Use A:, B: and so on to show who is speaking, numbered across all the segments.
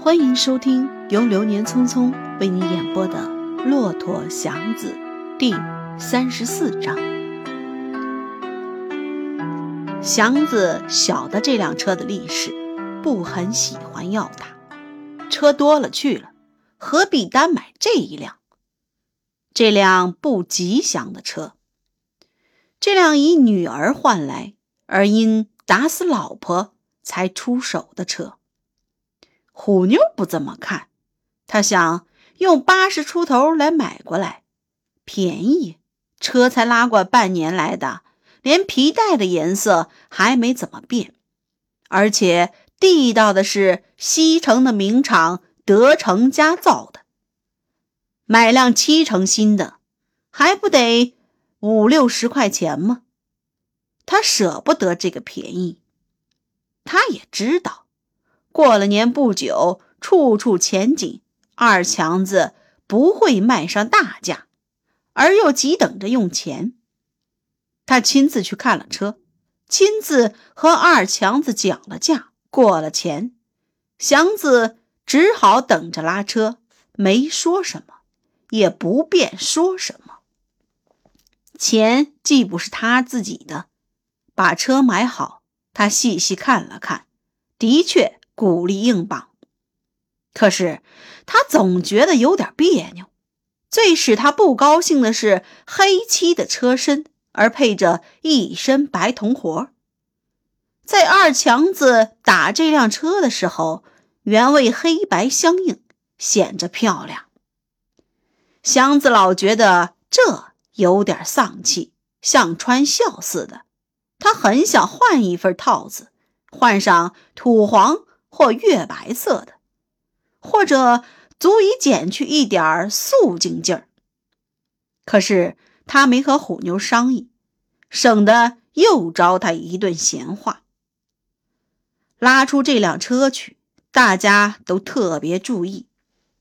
A: 欢迎收听由流年匆匆为你演播的《骆驼祥子》第三十四章。祥子晓得这辆车的历史，不很喜欢要它。车多了去了，何必单买这一辆？这辆不吉祥的车，这辆以女儿换来，而因打死老婆才出手的车。虎妞不这么看，他想用八十出头来买过来，便宜。车才拉过半年来的，连皮带的颜色还没怎么变，而且地道的是西城的名厂德成家造的。买辆七成新的，还不得五六十块钱吗？他舍不得这个便宜，他也知道。过了年不久，处处前景，二强子不会卖上大价，而又急等着用钱。他亲自去看了车，亲自和二强子讲了价，过了钱，祥子只好等着拉车，没说什么，也不便说什么。钱既不是他自己的，把车买好，他细细看了看，的确。鼓励硬绑，可是他总觉得有点别扭。最使他不高兴的是黑漆的车身，而配着一身白铜活。在二强子打这辆车的时候，原为黑白相映，显着漂亮。祥子老觉得这有点丧气，像穿孝似的。他很想换一份套子，换上土黄。或月白色的，或者足以减去一点素净劲儿。可是他没和虎妞商议，省得又招他一顿闲话。拉出这辆车去，大家都特别注意，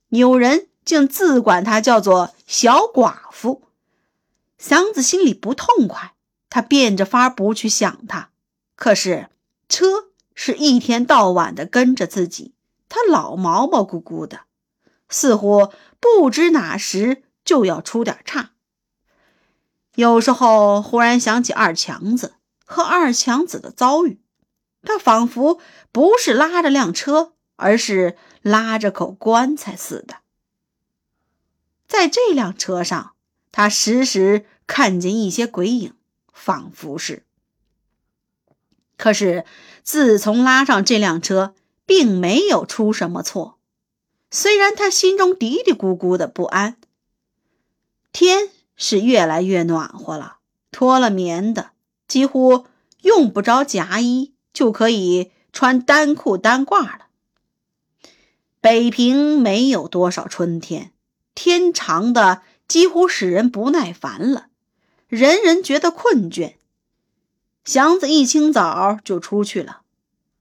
A: 有人竟自管他叫做小寡妇。祥子心里不痛快，他变着法不去想他。可是车。是一天到晚的跟着自己，他老毛毛咕咕的，似乎不知哪时就要出点岔。有时候忽然想起二强子和二强子的遭遇，他仿佛不是拉着辆车，而是拉着口棺材似的。在这辆车上，他时时看见一些鬼影，仿佛是。可是，自从拉上这辆车，并没有出什么错。虽然他心中嘀嘀咕咕的不安。天是越来越暖和了，脱了棉的，几乎用不着夹衣，就可以穿单裤单褂了。北平没有多少春天，天长的几乎使人不耐烦了，人人觉得困倦。祥子一清早就出去了，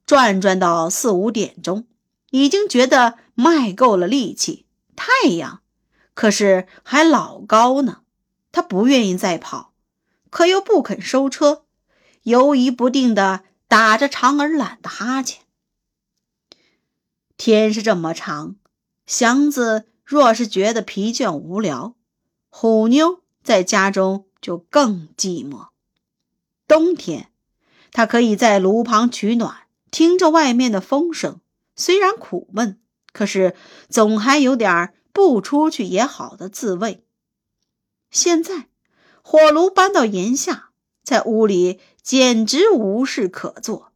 A: 转转到四五点钟，已经觉得卖够了力气。太阳可是还老高呢，他不愿意再跑，可又不肯收车，犹疑不定的打着长而懒的哈欠。天是这么长，祥子若是觉得疲倦无聊，虎妞在家中就更寂寞。冬天，他可以在炉旁取暖，听着外面的风声，虽然苦闷，可是总还有点不出去也好的滋味。现在火炉搬到檐下，在屋里简直无事可做，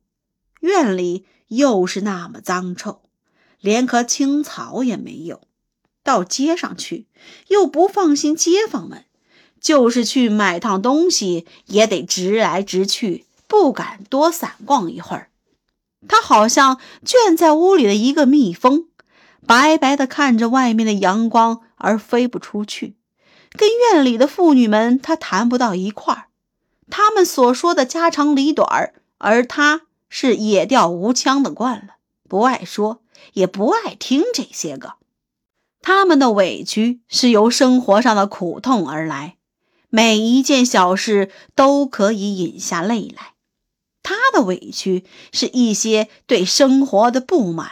A: 院里又是那么脏臭，连棵青草也没有。到街上去，又不放心街坊们。就是去买趟东西，也得直来直去，不敢多散逛一会儿。他好像圈在屋里的一个蜜蜂，白白的看着外面的阳光而飞不出去。跟院里的妇女们，他谈不到一块儿。他们所说的家长里短，而他是野调无腔的惯了，不爱说，也不爱听这些个。他们的委屈是由生活上的苦痛而来。每一件小事都可以引下泪来，他的委屈是一些对生活的不满，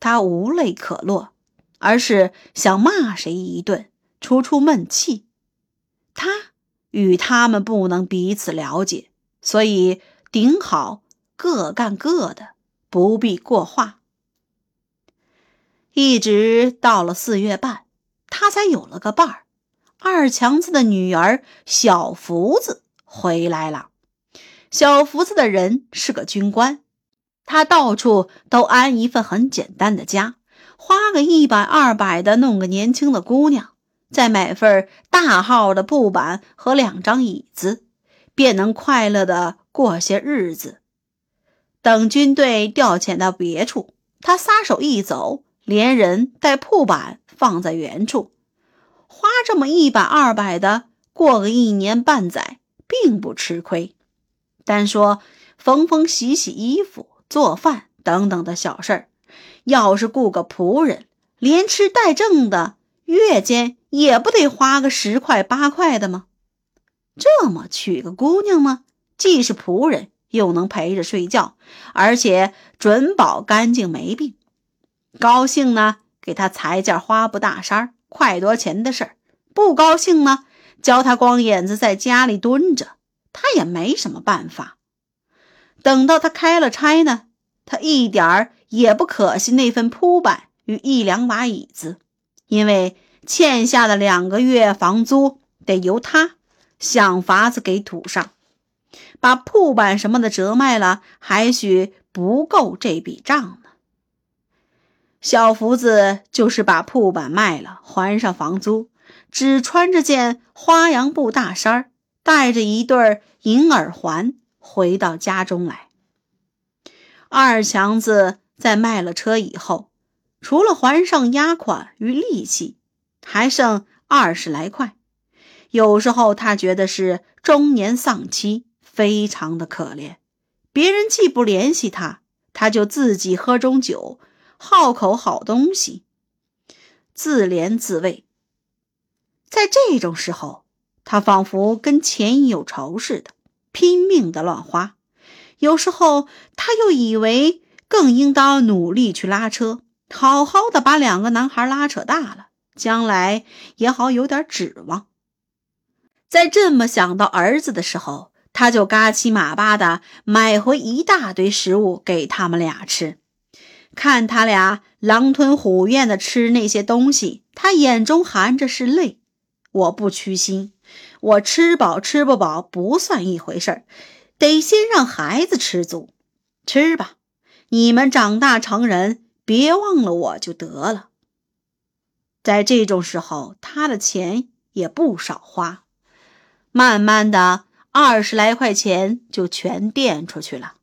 A: 他无泪可落，而是想骂谁一顿，出出闷气。他与他们不能彼此了解，所以顶好各干各的，不必过话。一直到了四月半，他才有了个伴儿。二强子的女儿小福子回来了。小福子的人是个军官，他到处都安一份很简单的家，花个一百二百的弄个年轻的姑娘，再买份大号的布板和两张椅子，便能快乐的过些日子。等军队调遣到别处，他撒手一走，连人带铺板放在原处。花这么一百二百的过个一年半载，并不吃亏。单说缝缝洗洗衣服、做饭等等的小事儿，要是雇个仆人，连吃带挣的，月间也不得花个十块八块的吗？这么娶个姑娘吗？既是仆人，又能陪着睡觉，而且准保干净没病。高兴呢，给他裁件花布大衫儿快多钱的事儿，不高兴呢，教他光眼子在家里蹲着，他也没什么办法。等到他开了差呢，他一点儿也不可惜那份铺板与一两把椅子，因为欠下的两个月房租得由他想法子给堵上，把铺板什么的折卖了，还许不够这笔账呢。小福子就是把铺板卖了，还上房租，只穿着件花洋布大衫戴着一对银耳环，回到家中来。二强子在卖了车以后，除了还上押款与利息，还剩二十来块。有时候他觉得是中年丧妻，非常的可怜。别人既不联系他，他就自己喝中酒。好口好东西，自怜自慰。在这种时候，他仿佛跟钱有仇似的，拼命的乱花。有时候，他又以为更应当努力去拉车，好好的把两个男孩拉扯大了，将来也好有点指望。在这么想到儿子的时候，他就嘎七马八的买回一大堆食物给他们俩吃。看他俩狼吞虎咽的吃那些东西，他眼中含着是泪。我不屈心，我吃饱吃不饱不算一回事儿，得先让孩子吃足。吃吧，你们长大成人，别忘了我就得了。在这种时候，他的钱也不少花，慢慢的，二十来块钱就全垫出去了，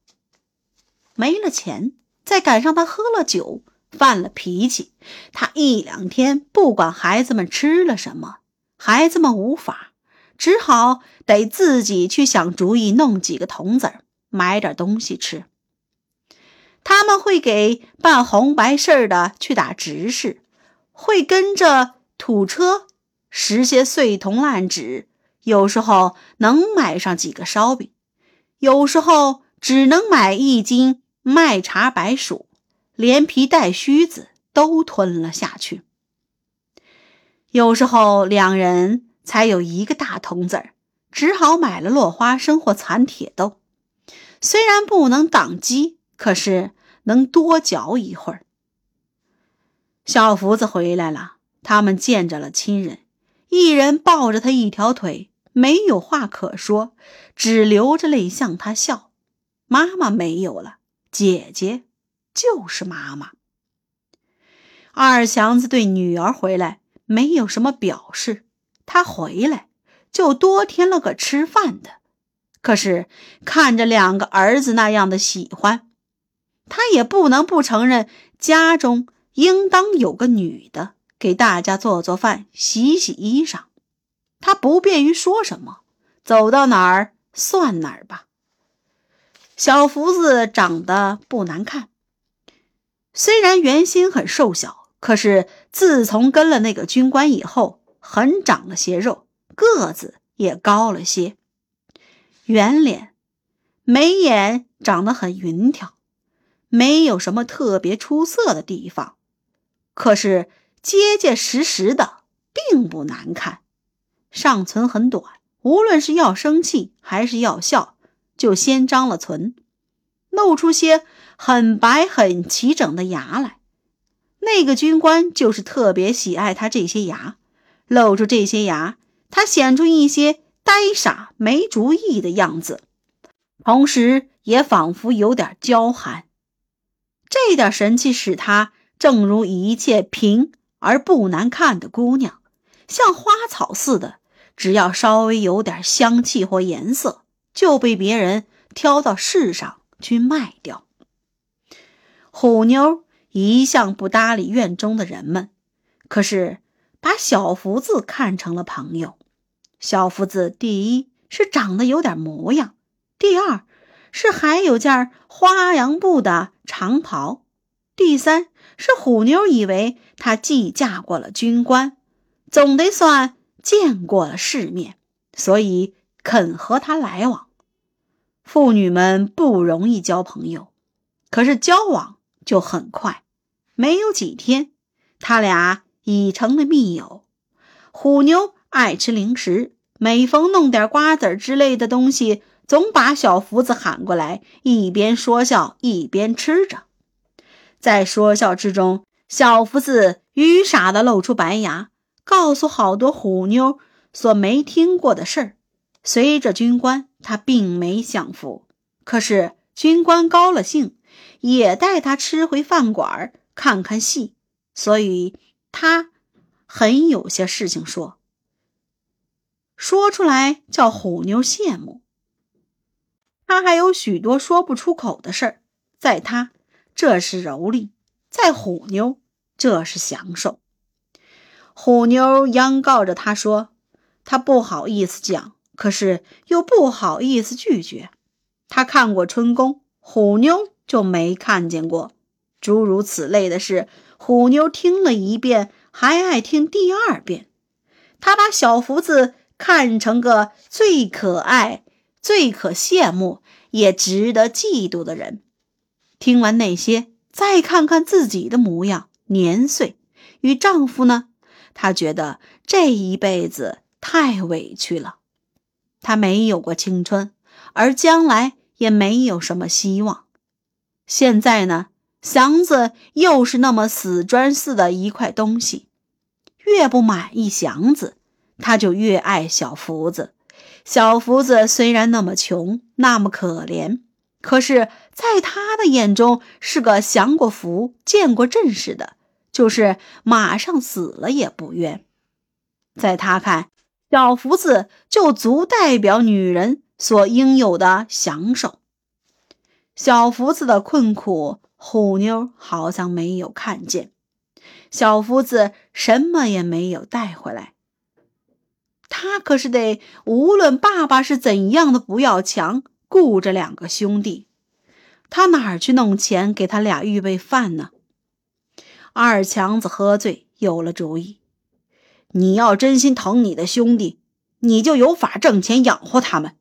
A: 没了钱。再赶上他喝了酒，犯了脾气，他一两天不管孩子们吃了什么，孩子们无法，只好得自己去想主意，弄几个铜子买点东西吃。他们会给办红白事儿的去打执事，会跟着土车拾些碎铜烂纸，有时候能买上几个烧饼，有时候只能买一斤。麦茶、白薯，连皮带须子都吞了下去。有时候两人才有一个大铜子儿，只好买了落花生或蚕铁豆。虽然不能挡饥，可是能多嚼一会儿。小福子回来了，他们见着了亲人，一人抱着他一条腿，没有话可说，只流着泪向他笑。妈妈没有了。姐姐就是妈妈。二强子对女儿回来没有什么表示，他回来就多添了个吃饭的。可是看着两个儿子那样的喜欢，他也不能不承认家中应当有个女的给大家做做饭、洗洗衣裳。他不便于说什么，走到哪儿算哪儿吧。小福子长得不难看，虽然原先很瘦小，可是自从跟了那个军官以后，很长了些肉，个子也高了些。圆脸，眉眼长得很匀挑，没有什么特别出色的地方，可是结结实实的，并不难看。上唇很短，无论是要生气还是要笑，就先张了唇，露出些很白很齐整的牙来。那个军官就是特别喜爱他这些牙，露出这些牙，他显出一些呆傻没主意的样子，同时也仿佛有点娇憨。这点神气使他正如一切平而不难看的姑娘，像花草似的，只要稍微有点香气或颜色，就被别人挑到市上去卖掉。虎妞。一向不搭理院中的人们，可是把小福子看成了朋友。小福子第一是长得有点模样，第二是还有件花洋布的长袍，第三是虎妞以为她既嫁过了军官，总得算见过了世面，所以肯和他来往。妇女们不容易交朋友，可是交往就很快。没有几天，他俩已成了密友。虎妞爱吃零食，每逢弄点瓜子之类的东西，总把小福子喊过来，一边说笑一边吃着。在说笑之中，小福子愚傻的露出白牙，告诉好多虎妞所没听过的事儿。随着军官，他并没享福，可是军官高了兴，也带他吃回饭馆儿。看看戏，所以他很有些事情说，说出来叫虎妞羡慕。他还有许多说不出口的事儿，在他这是蹂躏，在虎妞这是享受。虎妞央告着他说，他不好意思讲，可是又不好意思拒绝。他看过春宫，虎妞就没看见过。诸如此类的事，虎妞听了一遍，还爱听第二遍。他把小福子看成个最可爱、最可羡慕，也值得嫉妒的人。听完那些，再看看自己的模样、年岁与丈夫呢？她觉得这一辈子太委屈了。他没有过青春，而将来也没有什么希望。现在呢？祥子又是那么死砖似的一块东西，越不满意祥子，他就越爱小福子。小福子虽然那么穷，那么可怜，可是在他的眼中是个享过福、见过阵势的，就是马上死了也不冤。在他看，小福子就足代表女人所应有的享受。小福子的困苦。虎妞好像没有看见，小福子什么也没有带回来。他可是得无论爸爸是怎样的不要强，顾着两个兄弟，他哪儿去弄钱给他俩预备饭呢？二强子喝醉，有了主意：你要真心疼你的兄弟，你就有法挣钱养活他们。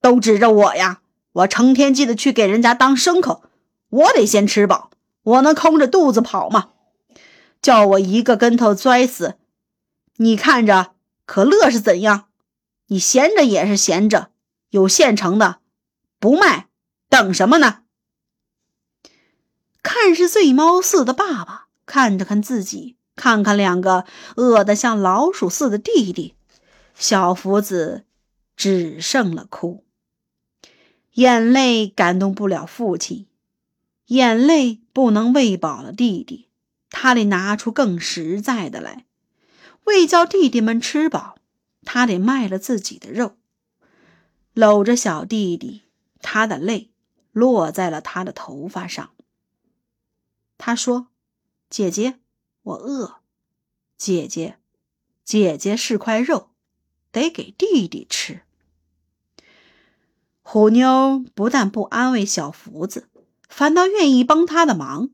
A: 都指着我呀，我成天记得去给人家当牲口。我得先吃饱，我能空着肚子跑吗？叫我一个跟头摔死，你看着可乐是怎样？你闲着也是闲着，有现成的不卖，等什么呢？看是醉猫似的爸爸，看着看自己，看看两个饿得像老鼠似的弟弟，小福子只剩了哭，眼泪感动不了父亲。眼泪不能喂饱了弟弟，他得拿出更实在的来，为叫弟弟们吃饱，他得卖了自己的肉。搂着小弟弟，他的泪落在了他的头发上。他说：“姐姐，我饿。姐姐，姐姐是块肉，得给弟弟吃。”虎妞不但不安慰小福子。反倒愿意帮他的忙，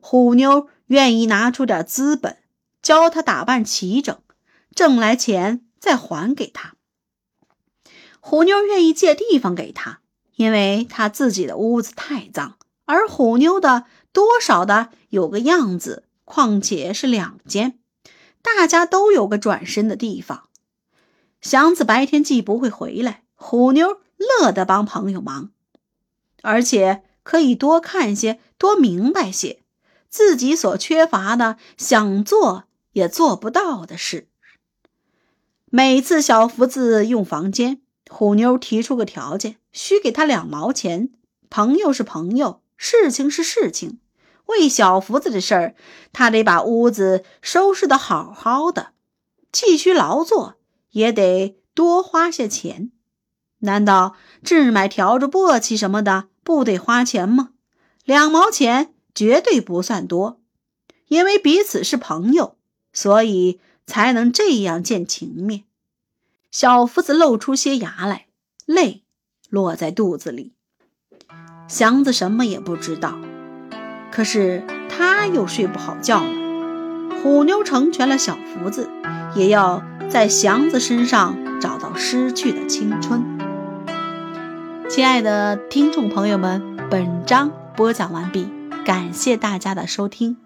A: 虎妞愿意拿出点资本，教他打扮齐整，挣来钱再还给他。虎妞愿意借地方给他，因为他自己的屋子太脏，而虎妞的多少的有个样子，况且是两间，大家都有个转身的地方。祥子白天既不会回来，虎妞乐得帮朋友忙，而且可以多看些，多明白些自己所缺乏的，想做也做不到的事。每次小福子用房间，虎妞提出个条件，需给他两毛钱。朋友是朋友。事情是事情，为小福子的事儿，他得把屋子收拾得好好的，继续劳作，也得多花些钱。难道置买笤帚、簸箕什么的不得花钱吗？两毛钱绝对不算多，因为彼此是朋友，所以才能这样见情面。小福子露出些牙来，泪落在肚子里。祥子什么也不知道，可是他又睡不好觉了。虎妞成全了小福子，也要在祥子身上找到失去的青春。亲爱的听众朋友们，本章播讲完毕，感谢大家的收听。